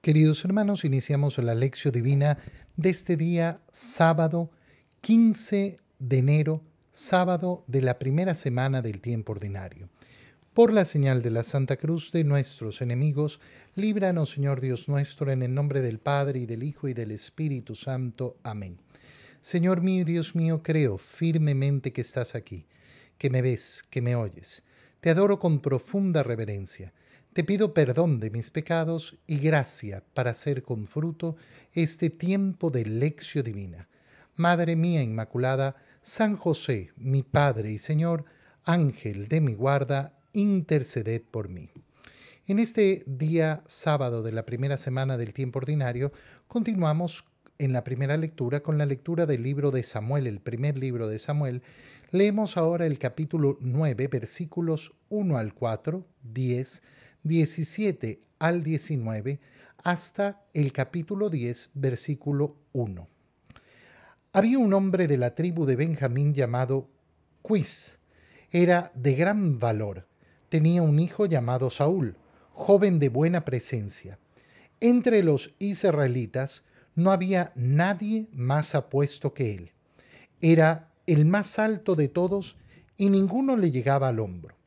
Queridos hermanos, iniciamos la lección divina de este día sábado 15 de enero, sábado de la primera semana del tiempo ordinario. Por la señal de la Santa Cruz de nuestros enemigos, líbranos Señor Dios nuestro, en el nombre del Padre y del Hijo y del Espíritu Santo. Amén. Señor mío y Dios mío, creo firmemente que estás aquí, que me ves, que me oyes. Te adoro con profunda reverencia te pido perdón de mis pecados y gracia para hacer con fruto este tiempo de lección divina. Madre mía Inmaculada, San José, mi Padre y Señor, Ángel de mi guarda, interceded por mí. En este día sábado de la primera semana del tiempo ordinario, continuamos en la primera lectura con la lectura del libro de Samuel, el primer libro de Samuel. Leemos ahora el capítulo 9, versículos 1 al 4, 10, 17 al 19 hasta el capítulo 10, versículo 1. Había un hombre de la tribu de Benjamín llamado Quis. Era de gran valor. Tenía un hijo llamado Saúl, joven de buena presencia. Entre los israelitas no había nadie más apuesto que él. Era el más alto de todos y ninguno le llegaba al hombro.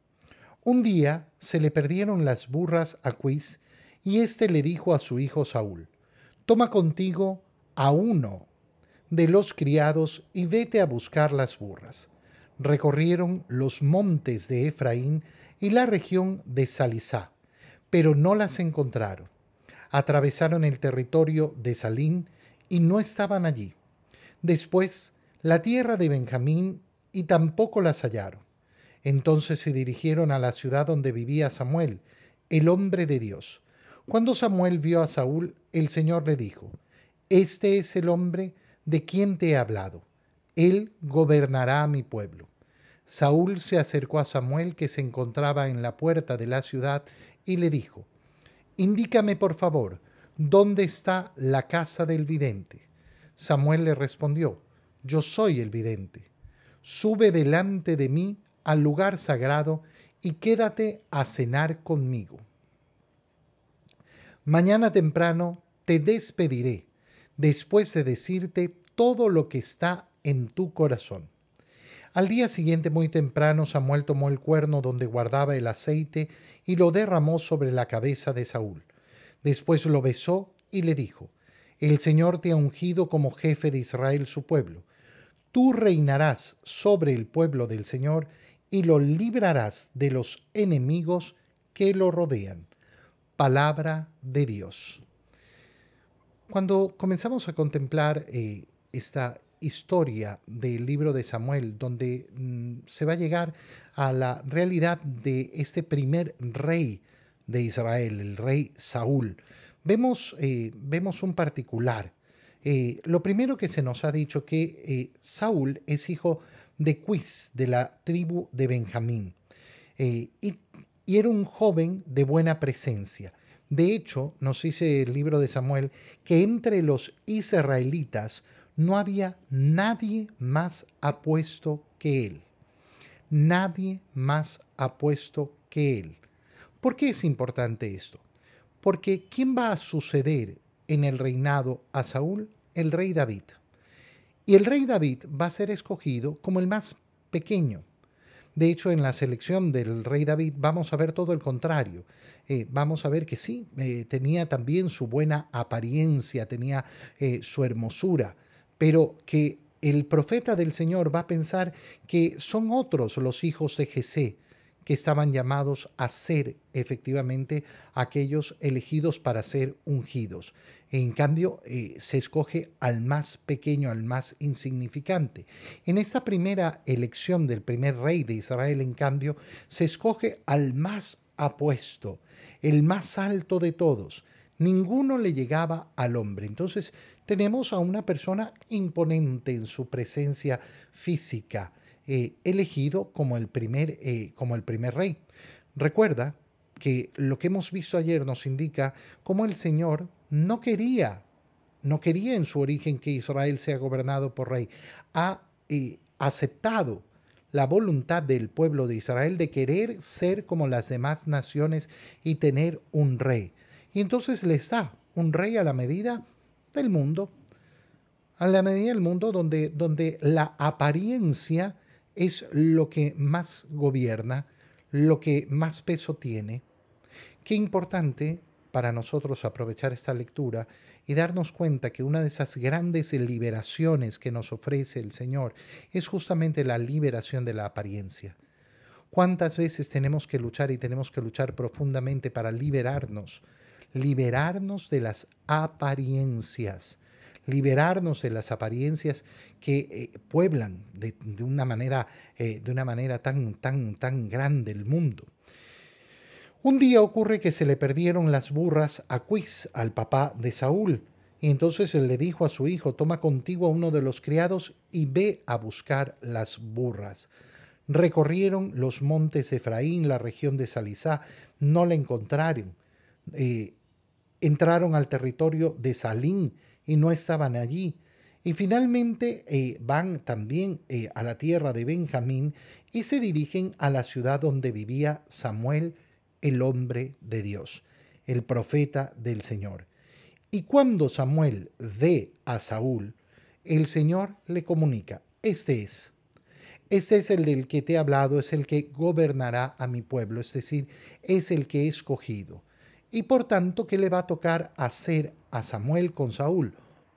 Un día se le perdieron las burras a Quis y éste le dijo a su hijo Saúl, Toma contigo a uno de los criados y vete a buscar las burras. Recorrieron los montes de Efraín y la región de Salisá, pero no las encontraron. Atravesaron el territorio de Salín y no estaban allí. Después, la tierra de Benjamín y tampoco las hallaron. Entonces se dirigieron a la ciudad donde vivía Samuel, el hombre de Dios. Cuando Samuel vio a Saúl, el Señor le dijo, Este es el hombre de quien te he hablado. Él gobernará a mi pueblo. Saúl se acercó a Samuel que se encontraba en la puerta de la ciudad y le dijo, Indícame por favor, ¿dónde está la casa del vidente? Samuel le respondió, Yo soy el vidente. Sube delante de mí al lugar sagrado y quédate a cenar conmigo. Mañana temprano te despediré, después de decirte todo lo que está en tu corazón. Al día siguiente muy temprano Samuel tomó el cuerno donde guardaba el aceite y lo derramó sobre la cabeza de Saúl. Después lo besó y le dijo, El Señor te ha ungido como jefe de Israel su pueblo. Tú reinarás sobre el pueblo del Señor y lo librarás de los enemigos que lo rodean. Palabra de Dios. Cuando comenzamos a contemplar eh, esta historia del libro de Samuel, donde mm, se va a llegar a la realidad de este primer rey de Israel, el rey Saúl, vemos, eh, vemos un particular. Eh, lo primero que se nos ha dicho que Saúl es hijo de Quis, de la tribu de Benjamín. Eh, y, era un joven de buena presencia. De hecho, nos dice el libro de Samuel que entre los israelitas no había nadie más apuesto que él. Nadie más apuesto que él. ¿Por qué es importante esto? Porque ¿quién va a suceder en el reinado a Saúl? El rey David. Y el rey David va a ser escogido como el más pequeño. De hecho, en la selección del rey David vamos a ver todo el contrario. Eh, vamos a ver que sí, eh, tenía también su buena apariencia, tenía eh, su hermosura, pero que el profeta del Señor va a pensar que son otros los hijos de Jesé, que estaban llamados a ser efectivamente aquellos elegidos para ser ungidos. En cambio, eh, se escoge al más pequeño, al más insignificante. En esta primera elección del primer rey de Israel, en cambio, se escoge al más apuesto, el más alto de todos. Ninguno le llegaba al hombre. Entonces tenemos a una persona imponente en su presencia física, eh, elegido como el, primer, eh, como el primer rey. Recuerda que lo que hemos visto ayer nos indica cómo el Señor no quería, no quería en su origen que Israel sea gobernado por rey. Ha eh, aceptado la voluntad del pueblo de Israel de querer ser como las demás naciones y tener un rey. Y entonces les da un rey a la medida del mundo, a la medida del mundo donde, donde la apariencia es lo que más gobierna, lo que más peso tiene. Qué importante para nosotros aprovechar esta lectura y darnos cuenta que una de esas grandes liberaciones que nos ofrece el Señor es justamente la liberación de la apariencia. ¿Cuántas veces tenemos que luchar y tenemos que luchar profundamente para liberarnos? Liberarnos de las apariencias, liberarnos de las apariencias que eh, pueblan de, una manera, eh, de una manera tan, tan, tan grande el mundo. Un día ocurre que se le perdieron las burras a Quis, al papá de Saúl, y entonces él le dijo a su hijo, toma contigo a uno de los criados y ve a buscar las burras. Recorrieron los montes Efraín, la región de Salisá, no la encontraron. Eh, entraron al territorio de Salín y no estaban allí. Y finalmente eh, van también eh, a la tierra de Benjamín y se dirigen a la ciudad donde vivía Samuel el hombre de Dios, el profeta del Señor. Y cuando Samuel ve a Saúl, el Señor le comunica, este es, este es el del que te he hablado, es el que gobernará a mi pueblo, es decir, es el que he escogido. Y por tanto, ¿qué le va a tocar hacer a Samuel con Saúl?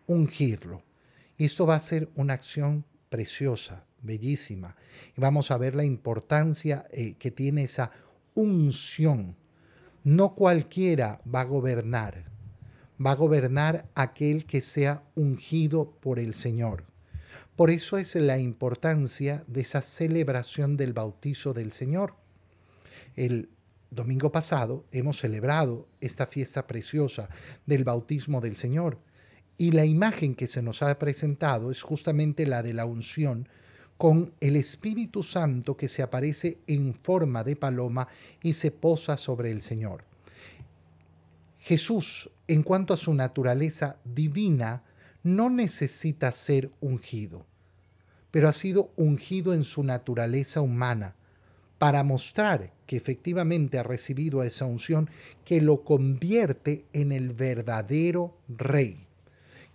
Ungirlo. Y esto va a ser una acción preciosa, bellísima. Y vamos a ver la importancia eh, que tiene esa unción. No cualquiera va a gobernar. Va a gobernar aquel que sea ungido por el Señor. Por eso es la importancia de esa celebración del bautizo del Señor. El domingo pasado hemos celebrado esta fiesta preciosa del bautismo del Señor y la imagen que se nos ha presentado es justamente la de la unción con el Espíritu Santo que se aparece en forma de paloma y se posa sobre el Señor. Jesús, en cuanto a su naturaleza divina, no necesita ser ungido, pero ha sido ungido en su naturaleza humana para mostrar que efectivamente ha recibido esa unción que lo convierte en el verdadero rey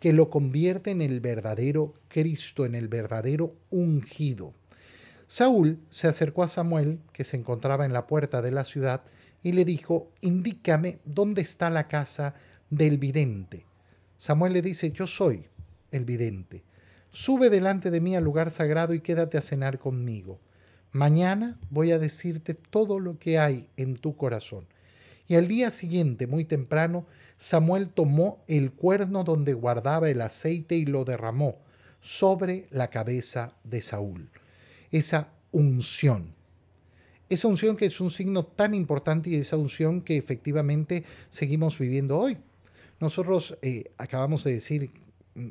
que lo convierte en el verdadero Cristo, en el verdadero ungido. Saúl se acercó a Samuel, que se encontraba en la puerta de la ciudad, y le dijo, indícame dónde está la casa del vidente. Samuel le dice, yo soy el vidente. Sube delante de mí al lugar sagrado y quédate a cenar conmigo. Mañana voy a decirte todo lo que hay en tu corazón. Y al día siguiente, muy temprano, Samuel tomó el cuerno donde guardaba el aceite y lo derramó sobre la cabeza de Saúl. Esa unción. Esa unción que es un signo tan importante y esa unción que efectivamente seguimos viviendo hoy. Nosotros eh, acabamos de decir, mm,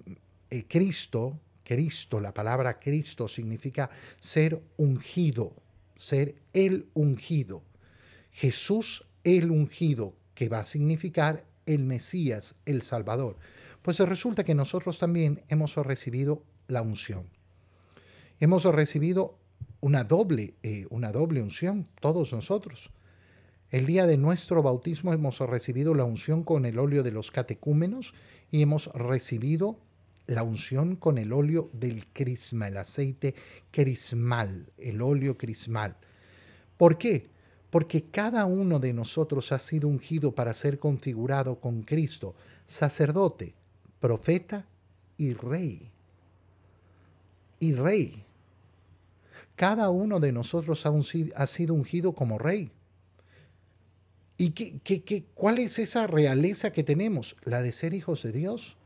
eh, Cristo, Cristo, la palabra Cristo significa ser ungido, ser el ungido. Jesús el ungido, que va a significar el Mesías, el Salvador. Pues resulta que nosotros también hemos recibido la unción. Hemos recibido una doble, eh, una doble unción, todos nosotros. El día de nuestro bautismo hemos recibido la unción con el óleo de los catecúmenos y hemos recibido la unción con el óleo del crisma, el aceite crismal, el óleo crismal. ¿Por qué? porque cada uno de nosotros ha sido ungido para ser configurado con Cristo, sacerdote, profeta y rey. Y rey. Cada uno de nosotros ha, sido ungido como rey. ¿Y qué, qué, cuál es esa realeza que tenemos? La de ser hijos de Dios,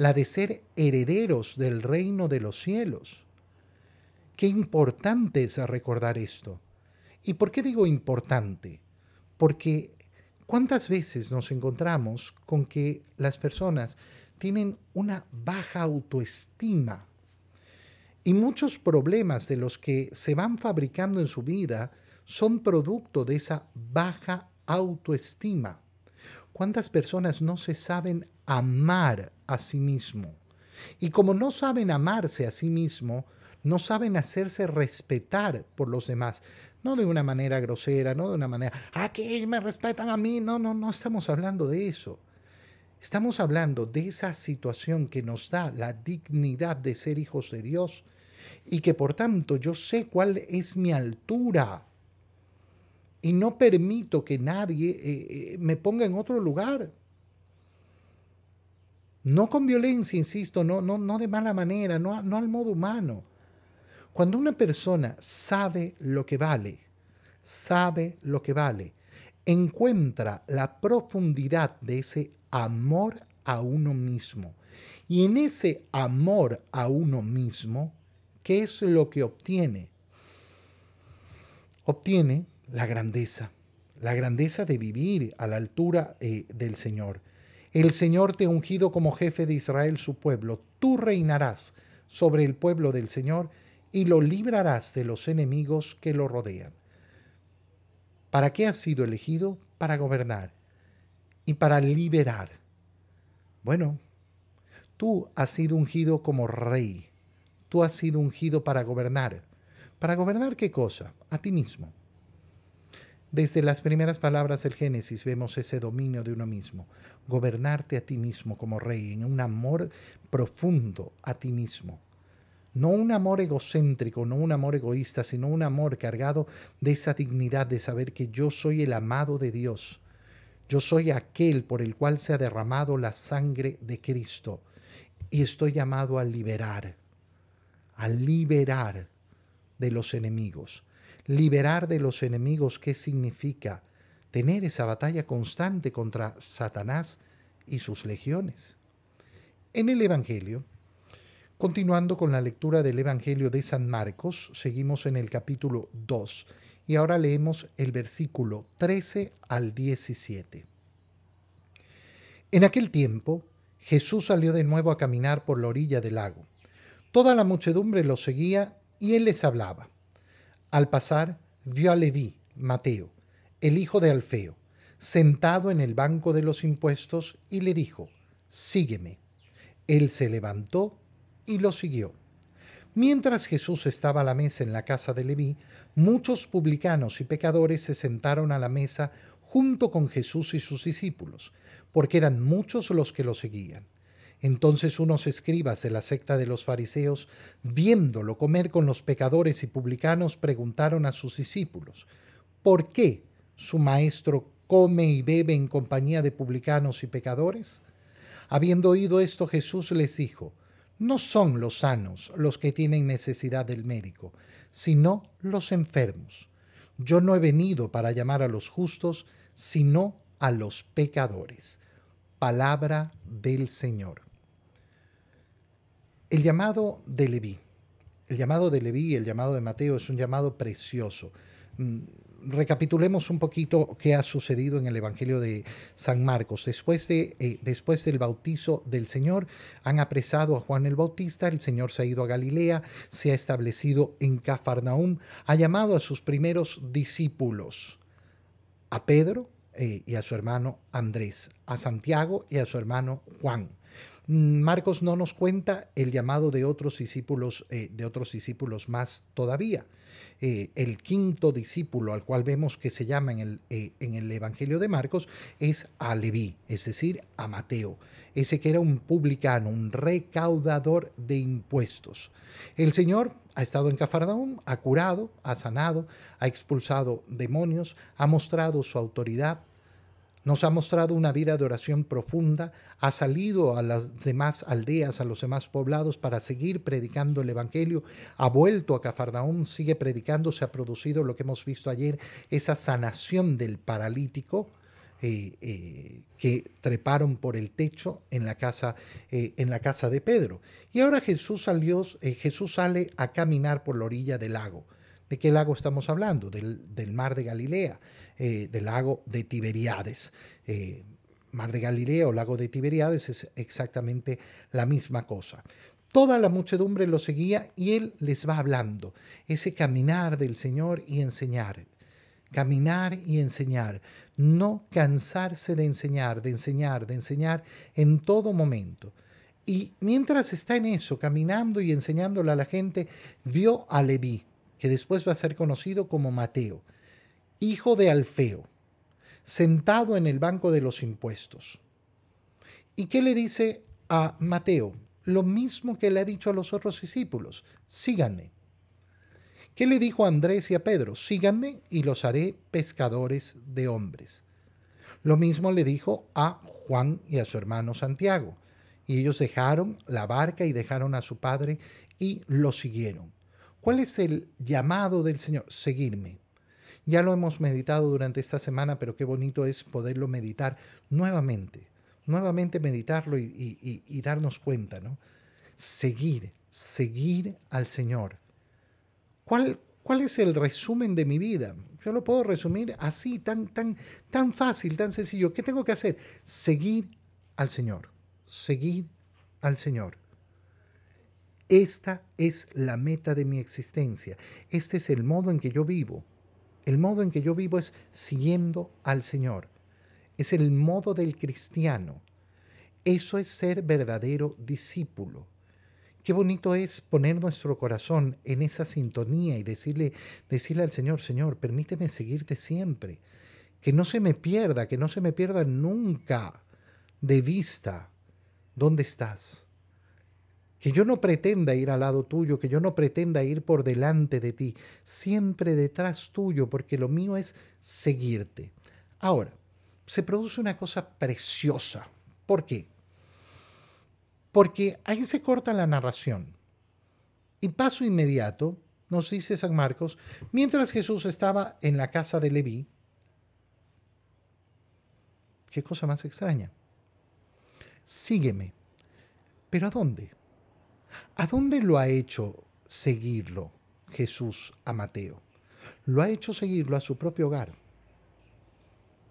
la de ser herederos del reino de los cielos. Qué importante es recordar esto. ¿Y por qué digo importante? Porque ¿cuántas veces nos encontramos con que las personas tienen una baja autoestima? Y muchos problemas de los que se van fabricando en su vida son producto de esa baja autoestima. ¿Cuántas personas no se saben amar a sí mismo? Y como no saben amarse a sí mismo, no saben hacerse respetar por los demás, no de una manera grosera, no de una manera, ah, que me respetan a mí, no, no, no estamos hablando de eso. Estamos hablando de esa situación que nos da la dignidad de ser hijos de Dios y que por tanto yo sé cuál es mi altura y no permito que nadie eh, eh, me ponga en otro lugar. No con violencia, insisto, no, no, no de mala manera, no, no al modo humano. Cuando una persona sabe lo que vale, sabe lo que vale, encuentra la profundidad de ese amor a uno mismo. Y en ese amor a uno mismo, ¿qué es lo que obtiene? Obtiene la grandeza, la grandeza de vivir a la altura eh, del Señor. El Señor te ha ungido como jefe de Israel, su pueblo. Tú reinarás sobre el pueblo del Señor y lo librarás de los enemigos que lo rodean. ¿Para qué has sido elegido? Para gobernar y para liberar. Bueno, tú has sido ungido como rey. Tú has sido ungido para gobernar. ¿Para gobernar qué cosa? A ti mismo. Desde las primeras palabras del Génesis vemos ese dominio de uno mismo, gobernarte a ti mismo como rey, en un amor profundo a ti mismo. No un amor egocéntrico, no un amor egoísta, sino un amor cargado de esa dignidad de saber que yo soy el amado de Dios. Yo soy aquel por el cual se ha derramado la sangre de Cristo y estoy llamado a liberar, a liberar de los enemigos liberar de los enemigos, ¿qué significa? Tener esa batalla constante contra Satanás y sus legiones. En el Evangelio, continuando con la lectura del Evangelio de San Marcos, seguimos en el capítulo 2 y ahora leemos el versículo 13 al 17. En aquel tiempo, Jesús salió de nuevo a caminar por la orilla del lago. Toda la muchedumbre lo seguía y él les hablaba. Al pasar, vio a Leví, Mateo, el hijo de Alfeo, sentado en el banco de los impuestos y le dijo, Sígueme. Él se levantó y lo siguió. Mientras Jesús estaba a la mesa en la casa de Leví, muchos publicanos y pecadores se sentaron a la mesa junto con Jesús y sus discípulos, porque eran muchos los que lo seguían. Entonces unos escribas de la secta de los fariseos, viéndolo comer con los pecadores y publicanos, preguntaron a sus discípulos, ¿por qué su maestro come y bebe en compañía de publicanos y pecadores? Habiendo oído esto, Jesús les dijo, no son los sanos los que tienen necesidad del médico, sino los enfermos. Yo no he venido para llamar a los justos, sino a los pecadores. Palabra del Señor. El llamado de Leví, el llamado de Leví, el llamado de Mateo es un llamado precioso. Mm, recapitulemos un poquito qué ha sucedido en el Evangelio de San Marcos. Después, de, eh, después del bautizo del Señor, han apresado a Juan el Bautista, el Señor se ha ido a Galilea, se ha establecido en Cafarnaúm, ha llamado a sus primeros discípulos, a Pedro eh, y a su hermano Andrés, a Santiago y a su hermano Juan. Marcos no nos cuenta el llamado de otros discípulos, eh, de otros discípulos más todavía. Eh, el quinto discípulo al cual vemos que se llama en el, eh, en el Evangelio de Marcos es a es decir, a Mateo, ese que era un publicano, un recaudador de impuestos. El Señor ha estado en Cafarnaúm, ha curado, ha sanado, ha expulsado demonios, ha mostrado su autoridad, nos ha mostrado una vida de oración profunda, ha salido a las demás aldeas, a los demás poblados para seguir predicando el Evangelio, ha vuelto a Cafarnaúm, sigue predicando, se ha producido lo que hemos visto ayer, esa sanación del paralítico, eh, eh, que treparon por el techo en la casa, eh, en la casa de Pedro. Y ahora Jesús, salió, Jesús sale a caminar por la orilla del lago. ¿De qué lago estamos hablando? Del, del mar de Galilea. Eh, del lago de Tiberiades. Eh, mar de Galilea o lago de Tiberiades es exactamente la misma cosa. Toda la muchedumbre lo seguía y él les va hablando. Ese caminar del Señor y enseñar. Caminar y enseñar. No cansarse de enseñar, de enseñar, de enseñar en todo momento. Y mientras está en eso, caminando y enseñándole a la gente, vio a Leví, que después va a ser conocido como Mateo hijo de Alfeo, sentado en el banco de los impuestos. ¿Y qué le dice a Mateo? Lo mismo que le ha dicho a los otros discípulos, síganme. ¿Qué le dijo a Andrés y a Pedro? Síganme y los haré pescadores de hombres. Lo mismo le dijo a Juan y a su hermano Santiago. Y ellos dejaron la barca y dejaron a su padre y lo siguieron. ¿Cuál es el llamado del Señor? Seguirme. Ya lo hemos meditado durante esta semana, pero qué bonito es poderlo meditar nuevamente, nuevamente meditarlo y, darnos cuenta, ¿no? Seguir, seguir al Señor. ¿Cuál, ¿Cuál es el resumen de mi vida? Yo lo puedo resumir así, tan, tan, tan fácil, tan sencillo. ¿Qué tengo que hacer? Seguir al Señor, seguir al Señor. Esta es la meta de mi existencia. Este es el modo en que yo vivo. El modo en que yo vivo es siguiendo al Señor. Es el modo del cristiano. Eso es ser verdadero discípulo. Qué bonito es poner nuestro corazón en esa sintonía y decirle, decirle al Señor, Señor, permíteme seguirte siempre. Que no se me pierda, que no se me pierda nunca de vista dónde estás que yo no pretenda ir al lado tuyo, que yo no pretenda ir por delante de ti, siempre detrás tuyo, porque lo mío es seguirte. Ahora, se produce una cosa preciosa. ¿Por qué? Porque ahí se corta la narración. Y paso inmediato, nos dice San Marcos, mientras Jesús estaba en la casa de Leví, qué cosa más extraña. Sígueme. ¿Pero a dónde? ¿A dónde lo ha hecho seguirlo Jesús a Mateo? Lo ha hecho seguirlo a su propio hogar.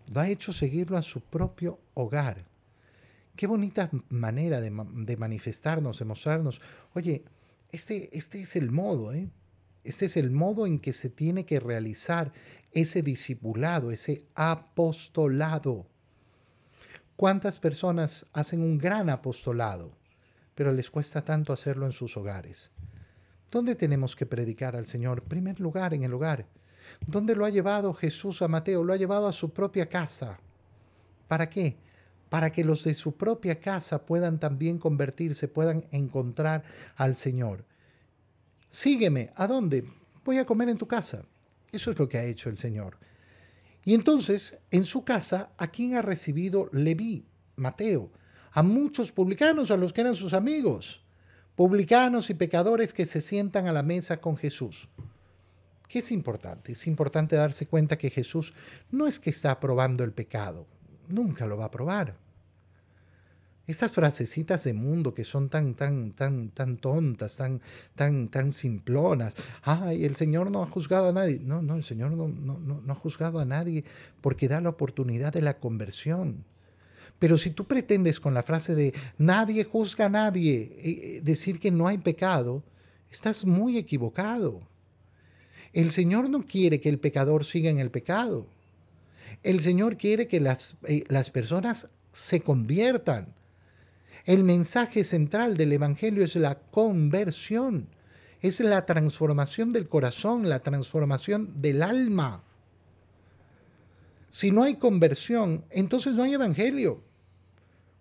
Lo ha hecho seguirlo a su propio hogar. Qué bonita manera de, manifestarnos, de mostrarnos. Oye, este, este es el modo, ¿eh? Este es el modo en que se tiene que realizar ese discipulado, ese apostolado. ¿Cuántas personas hacen un gran apostolado? Pero les cuesta tanto hacerlo en sus hogares. ¿Dónde tenemos que predicar al Señor? Primer lugar, en el hogar. ¿Dónde lo ha llevado Jesús a Mateo? Lo ha llevado a su propia casa. ¿Para qué? Para que los de su propia casa puedan también convertirse, puedan encontrar al Señor. Sígueme. ¿A dónde? Voy a comer en tu casa. Eso es lo que ha hecho el Señor. Y entonces, en su casa, ¿a quién ha recibido Leví? Mateo a muchos publicanos, a los que eran sus amigos, publicanos y pecadores que se sientan a la mesa con Jesús. ¿Qué es importante? Es importante darse cuenta que Jesús no es que está aprobando el pecado, nunca lo va a aprobar. Estas frasecitas de mundo que son tan, tan, tan, tan tontas, tan, tan, tan simplonas. Ay, el Señor no ha juzgado a nadie. No, no, el Señor no, no, no ha juzgado a nadie porque da la oportunidad de la conversión. Pero si tú pretendes con la frase de nadie juzga a nadie eh, decir que no hay pecado, estás muy equivocado. El Señor no quiere que el pecador siga en el pecado. El Señor quiere que las, eh, las personas se conviertan. El mensaje central del Evangelio es la conversión, es la transformación del corazón, la transformación del alma. Si no hay conversión, entonces no hay Evangelio.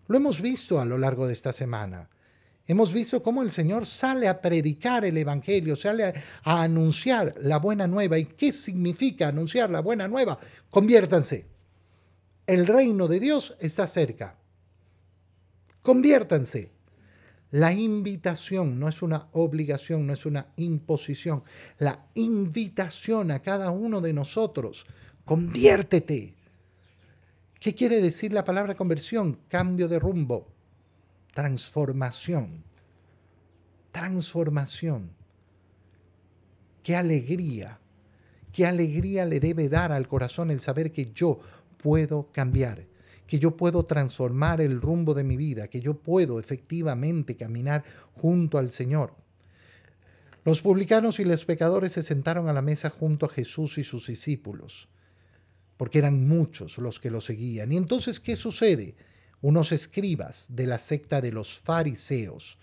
Lo hemos visto a lo largo de esta semana. Hemos visto cómo el Señor sale a predicar el Evangelio, sale a, anunciar la buena nueva. ¿Y qué significa anunciar la buena nueva? Conviértanse. El reino de Dios está cerca. Conviértanse. La invitación no es una obligación, no es una imposición. La invitación a cada uno de nosotros, conviértete. ¿Qué quiere decir la palabra conversión? Cambio de rumbo, transformación, transformación. Qué alegría, qué alegría le debe dar al corazón el saber que yo puedo cambiar, que yo puedo transformar el rumbo de mi vida, que yo puedo efectivamente caminar junto al Señor. Los publicanos y los pecadores se sentaron a la mesa junto a Jesús y sus discípulos porque eran muchos los que lo seguían. Y entonces, ¿qué sucede? Unos escribas de la secta de los fariseos,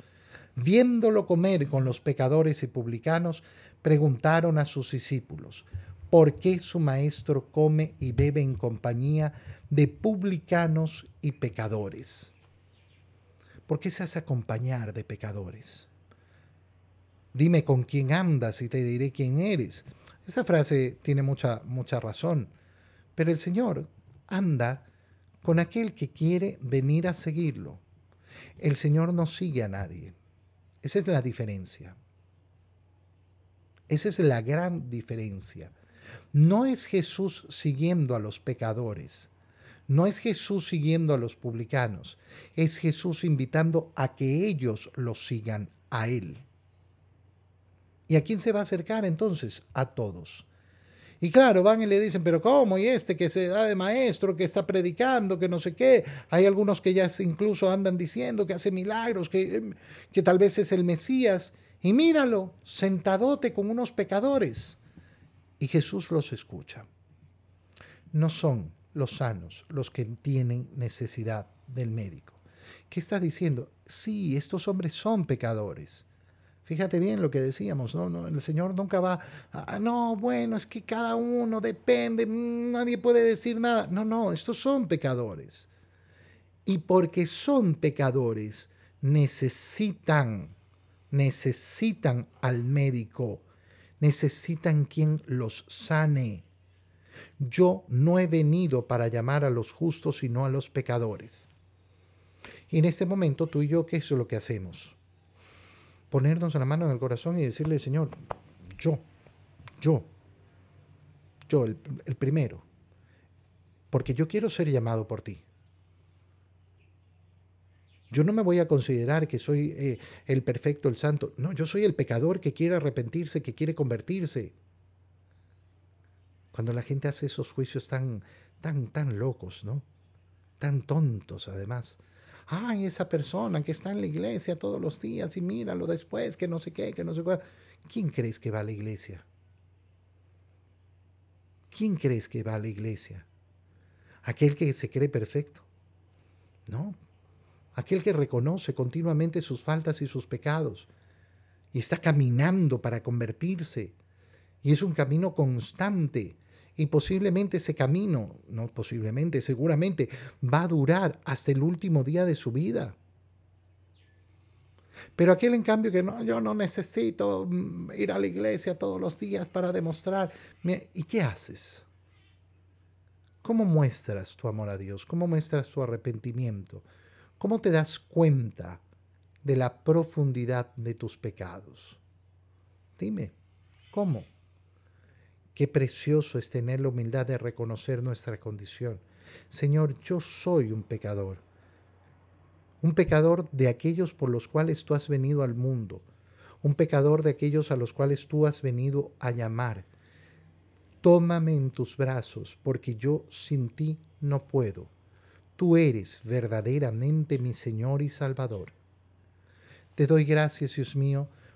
viéndolo comer con los pecadores y publicanos, preguntaron a sus discípulos, ¿por qué su maestro come y bebe en compañía de publicanos y pecadores? ¿Por qué se hace acompañar de pecadores? Dime con quién andas y te diré quién eres. Esta frase tiene mucha, mucha razón, pero el Señor anda con aquel que quiere venir a seguirlo. El Señor no sigue a nadie. Esa es la diferencia. Esa es la gran diferencia. No es Jesús siguiendo a los pecadores. No es Jesús siguiendo a los publicanos. Es Jesús invitando a que ellos lo sigan a Él. ¿Y a quién se va a acercar entonces? A todos. Y claro, van y le dicen, pero ¿cómo? Y este que se da de maestro, que está predicando, que no sé qué. Hay algunos que ya incluso andan diciendo que hace milagros, que, que tal vez es el Mesías. Y míralo, sentadote con unos pecadores. Y Jesús los escucha. No son los sanos los que tienen necesidad del médico. ¿Qué está diciendo? Sí, estos hombres son pecadores Fíjate bien lo que decíamos, ¿no? el Señor nunca va, a, no, bueno, es que cada uno depende, mm, nadie puede decir nada. No, no, estos son pecadores. Y porque son pecadores, necesitan, necesitan al médico, necesitan quien los sane. Yo no he venido para llamar a los justos, sino a los pecadores. Y en este momento tú y yo, ¿qué es lo que hacemos? Ponernos la mano en el corazón y decirle, Señor, yo, yo, yo, el, primero, porque yo quiero ser llamado por ti. Yo no me voy a considerar que soy eh, el perfecto, el santo. No, yo soy el pecador que quiere arrepentirse, que quiere convertirse. Cuando la gente hace esos juicios tan, tan, tan locos, ¿no? Tan tontos, además ay, esa persona que está en la iglesia todos los días y míralo después, que no sé qué, que no sé qué. ¿Quién crees que va a la iglesia? ¿Quién crees que va a la iglesia? ¿Aquel que se cree perfecto? No. Aquel que reconoce continuamente sus faltas y sus pecados y está caminando para convertirse. Y es un camino constante y posiblemente ese camino, no posiblemente, seguramente va a durar hasta el último día de su vida. Pero aquel en cambio que no, yo no necesito mm, ir a la iglesia todos los días para demostrar. ¿Y qué haces? ¿Cómo muestras tu amor a Dios? ¿Cómo muestras tu arrepentimiento? ¿Cómo te das cuenta de la profundidad de tus pecados? Dime, ¿cómo? Qué precioso es tener la humildad de reconocer nuestra condición. Señor, yo soy un pecador. Un pecador de aquellos por los cuales tú has venido al mundo. Un pecador de aquellos a los cuales tú has venido a llamar. Tómame en tus brazos, porque yo sin ti no puedo. Tú eres verdaderamente mi Señor y Salvador. Te doy gracias, Dios mío,